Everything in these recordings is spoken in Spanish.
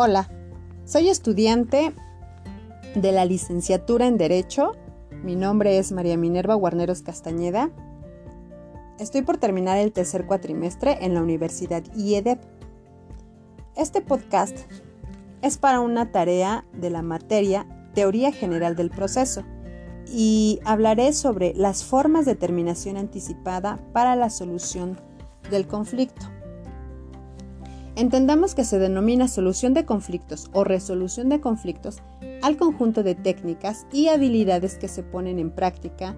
Hola, soy estudiante de la licenciatura en Derecho. Mi nombre es María Minerva Guarneros Castañeda. Estoy por terminar el tercer cuatrimestre en la Universidad IEDEP. Este podcast es para una tarea de la materia Teoría General del Proceso y hablaré sobre las formas de terminación anticipada para la solución del conflicto. Entendamos que se denomina solución de conflictos o resolución de conflictos al conjunto de técnicas y habilidades que se ponen en práctica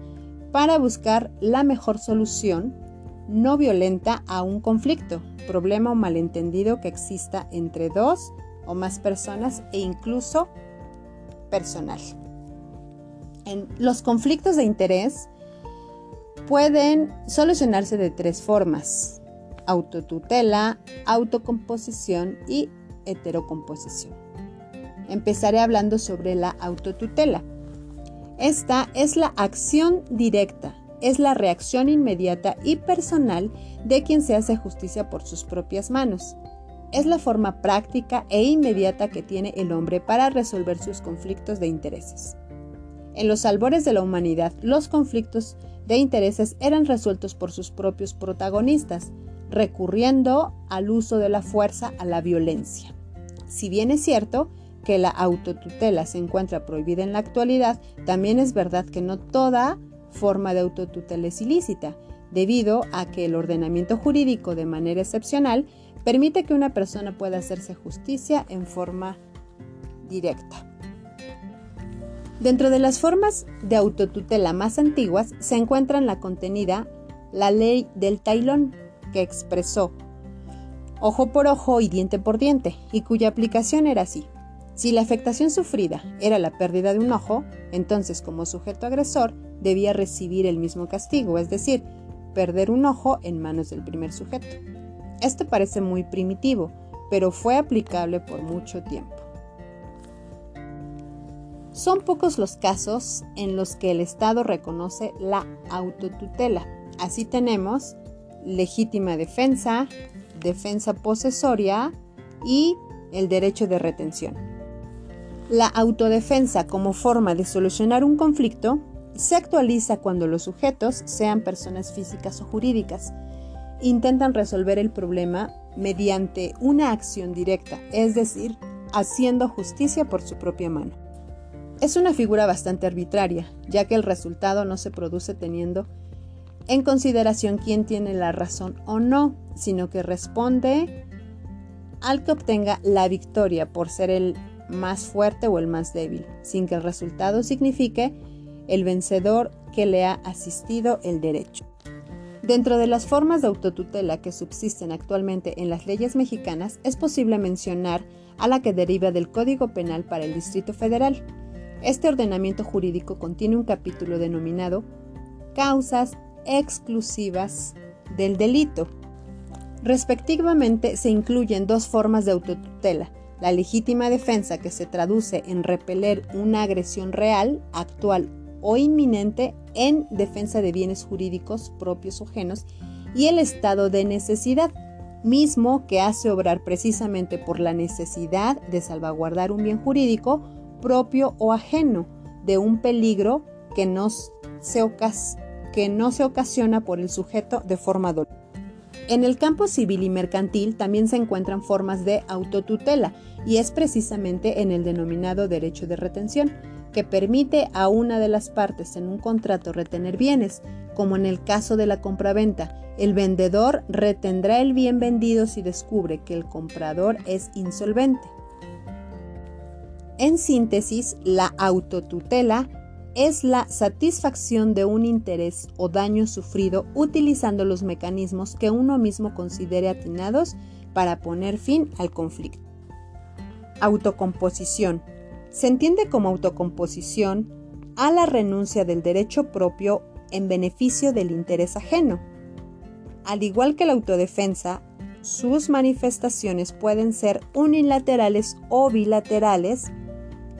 para buscar la mejor solución no violenta a un conflicto, problema o malentendido que exista entre dos o más personas e incluso personal. En los conflictos de interés pueden solucionarse de tres formas autotutela, autocomposición y heterocomposición. Empezaré hablando sobre la autotutela. Esta es la acción directa, es la reacción inmediata y personal de quien se hace justicia por sus propias manos. Es la forma práctica e inmediata que tiene el hombre para resolver sus conflictos de intereses. En los albores de la humanidad, los conflictos de intereses eran resueltos por sus propios protagonistas, recurriendo al uso de la fuerza a la violencia. Si bien es cierto que la autotutela se encuentra prohibida en la actualidad, también es verdad que no toda forma de autotutela es ilícita, debido a que el ordenamiento jurídico de manera excepcional permite que una persona pueda hacerse justicia en forma directa. Dentro de las formas de autotutela más antiguas se encuentran la contenida la ley del tailón, que expresó ojo por ojo y diente por diente, y cuya aplicación era así. Si la afectación sufrida era la pérdida de un ojo, entonces como sujeto agresor debía recibir el mismo castigo, es decir, perder un ojo en manos del primer sujeto. Esto parece muy primitivo, pero fue aplicable por mucho tiempo. Son pocos los casos en los que el Estado reconoce la autotutela. Así tenemos legítima defensa, defensa posesoria y el derecho de retención. La autodefensa como forma de solucionar un conflicto se actualiza cuando los sujetos, sean personas físicas o jurídicas, intentan resolver el problema mediante una acción directa, es decir, haciendo justicia por su propia mano. Es una figura bastante arbitraria, ya que el resultado no se produce teniendo en consideración quién tiene la razón o no, sino que responde al que obtenga la victoria por ser el más fuerte o el más débil, sin que el resultado signifique el vencedor que le ha asistido el derecho. Dentro de las formas de autotutela que subsisten actualmente en las leyes mexicanas, es posible mencionar a la que deriva del Código Penal para el Distrito Federal. Este ordenamiento jurídico contiene un capítulo denominado Causas exclusivas del delito. Respectivamente se incluyen dos formas de autotutela, la legítima defensa que se traduce en repeler una agresión real, actual o inminente en defensa de bienes jurídicos propios o ajenos y el estado de necesidad, mismo que hace obrar precisamente por la necesidad de salvaguardar un bien jurídico propio o ajeno de un peligro que no se, ocasiona que no se ocasiona por el sujeto de forma dolorosa. En el campo civil y mercantil también se encuentran formas de autotutela y es precisamente en el denominado derecho de retención, que permite a una de las partes en un contrato retener bienes, como en el caso de la compraventa. El vendedor retendrá el bien vendido si descubre que el comprador es insolvente. En síntesis, la autotutela es la satisfacción de un interés o daño sufrido utilizando los mecanismos que uno mismo considere atinados para poner fin al conflicto. Autocomposición. Se entiende como autocomposición a la renuncia del derecho propio en beneficio del interés ajeno. Al igual que la autodefensa, sus manifestaciones pueden ser unilaterales o bilaterales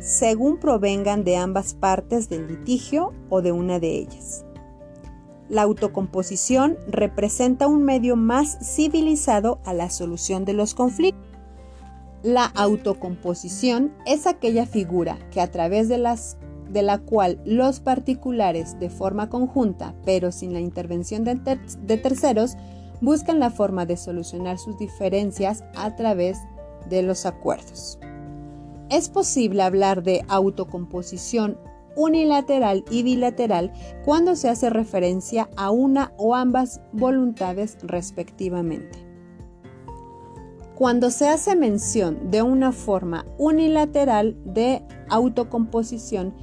según provengan de ambas partes del litigio o de una de ellas. La autocomposición representa un medio más civilizado a la solución de los conflictos. La autocomposición es aquella figura que a través de, las, de la cual los particulares de forma conjunta, pero sin la intervención de, de terceros, buscan la forma de solucionar sus diferencias a través de los acuerdos. Es posible hablar de autocomposición unilateral y bilateral cuando se hace referencia a una o ambas voluntades respectivamente. Cuando se hace mención de una forma unilateral de autocomposición,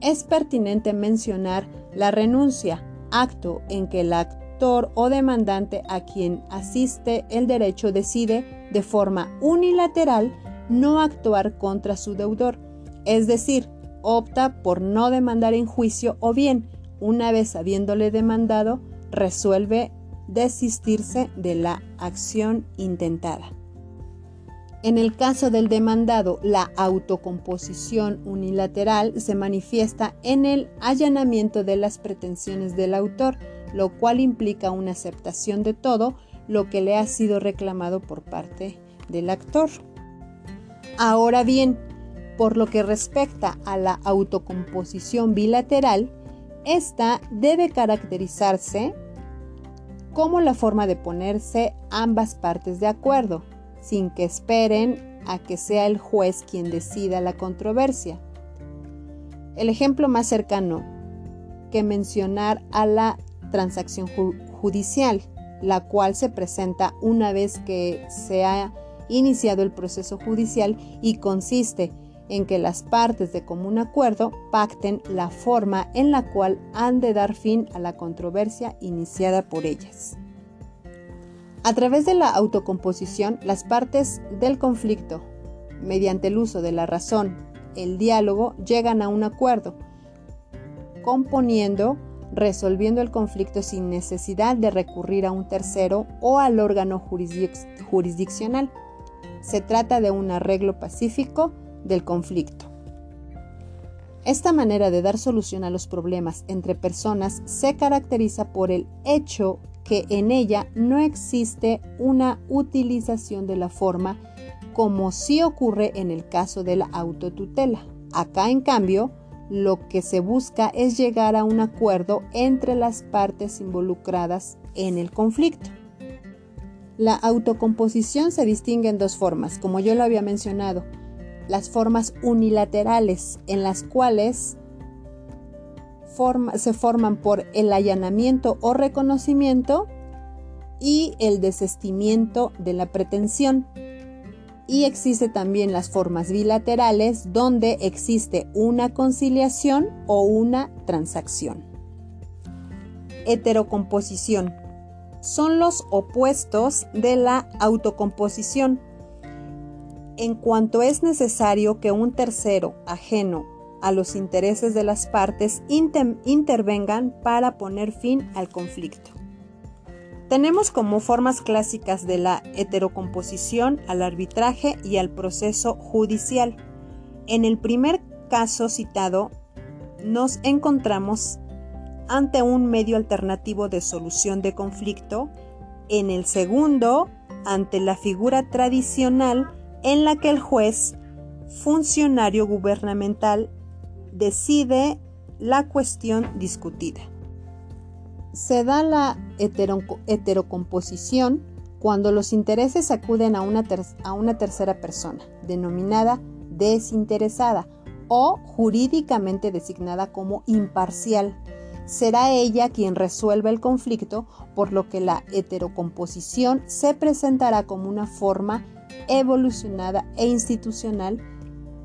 es pertinente mencionar la renuncia, acto en que el actor o demandante a quien asiste el derecho decide de forma unilateral no actuar contra su deudor, es decir, opta por no demandar en juicio o bien, una vez habiéndole demandado, resuelve desistirse de la acción intentada. En el caso del demandado, la autocomposición unilateral se manifiesta en el allanamiento de las pretensiones del autor, lo cual implica una aceptación de todo lo que le ha sido reclamado por parte del actor. Ahora bien, por lo que respecta a la autocomposición bilateral, esta debe caracterizarse como la forma de ponerse ambas partes de acuerdo, sin que esperen a que sea el juez quien decida la controversia. El ejemplo más cercano que mencionar a la transacción judicial, la cual se presenta una vez que se ha iniciado el proceso judicial y consiste en que las partes de común acuerdo pacten la forma en la cual han de dar fin a la controversia iniciada por ellas. A través de la autocomposición, las partes del conflicto, mediante el uso de la razón, el diálogo, llegan a un acuerdo, componiendo, resolviendo el conflicto sin necesidad de recurrir a un tercero o al órgano jurisdiccional. Se trata de un arreglo pacífico del conflicto. Esta manera de dar solución a los problemas entre personas se caracteriza por el hecho que en ella no existe una utilización de la forma como sí ocurre en el caso de la autotutela. Acá, en cambio, lo que se busca es llegar a un acuerdo entre las partes involucradas en el conflicto. La autocomposición se distingue en dos formas, como yo lo había mencionado. Las formas unilaterales, en las cuales se forman por el allanamiento o reconocimiento y el desestimiento de la pretensión. Y existe también las formas bilaterales donde existe una conciliación o una transacción. Heterocomposición son los opuestos de la autocomposición. En cuanto es necesario que un tercero ajeno a los intereses de las partes intervengan para poner fin al conflicto. Tenemos como formas clásicas de la heterocomposición al arbitraje y al proceso judicial. En el primer caso citado, nos encontramos ante un medio alternativo de solución de conflicto, en el segundo, ante la figura tradicional en la que el juez, funcionario gubernamental, decide la cuestión discutida. Se da la heterocomposición cuando los intereses acuden a una, a una tercera persona, denominada desinteresada o jurídicamente designada como imparcial, será ella quien resuelva el conflicto, por lo que la heterocomposición se presentará como una forma evolucionada e institucional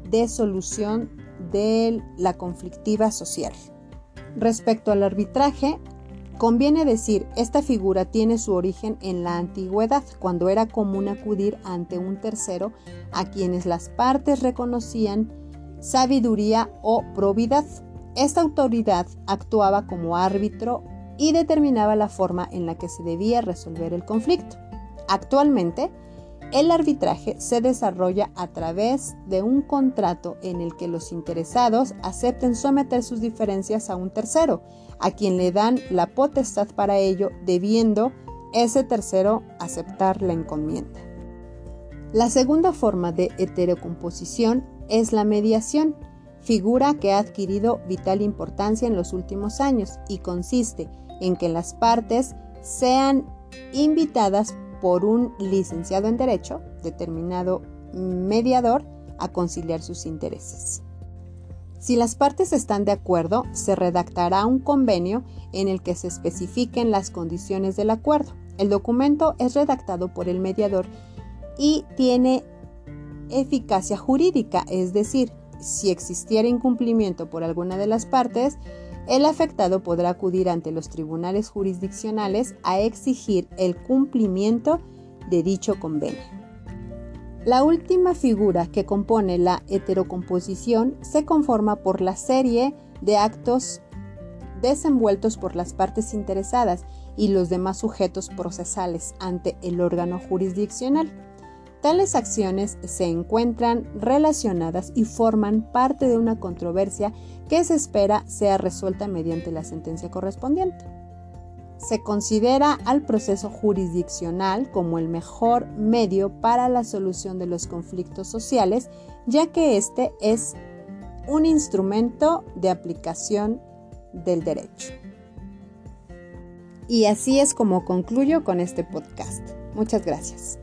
de solución de la conflictiva social. Respecto al arbitraje, conviene decir, esta figura tiene su origen en la antigüedad, cuando era común acudir ante un tercero a quienes las partes reconocían sabiduría o probidad esta autoridad actuaba como árbitro y determinaba la forma en la que se debía resolver el conflicto. Actualmente, el arbitraje se desarrolla a través de un contrato en el que los interesados acepten someter sus diferencias a un tercero, a quien le dan la potestad para ello, debiendo ese tercero aceptar la encomienda. La segunda forma de heterocomposición es la mediación, figura que ha adquirido vital importancia en los últimos años y consiste en que las partes sean invitadas por un licenciado en Derecho, determinado mediador, a conciliar sus intereses. Si las partes están de acuerdo, se redactará un convenio en el que se especifiquen las condiciones del acuerdo. El documento es redactado por el mediador y tiene eficacia jurídica, es decir, si existiera incumplimiento por alguna de las partes, el afectado podrá acudir ante los tribunales jurisdiccionales a exigir el cumplimiento de dicho convenio. La última figura que compone la heterocomposición se conforma por la serie de actos desenvueltos por las partes interesadas y los demás sujetos procesales ante el órgano jurisdiccional. Tales acciones se encuentran relacionadas y forman parte de una controversia que se espera sea resuelta mediante la sentencia correspondiente. Se considera al proceso jurisdiccional como el mejor medio para la solución de los conflictos sociales, ya que este es un instrumento de aplicación del derecho. Y así es como concluyo con este podcast. Muchas gracias.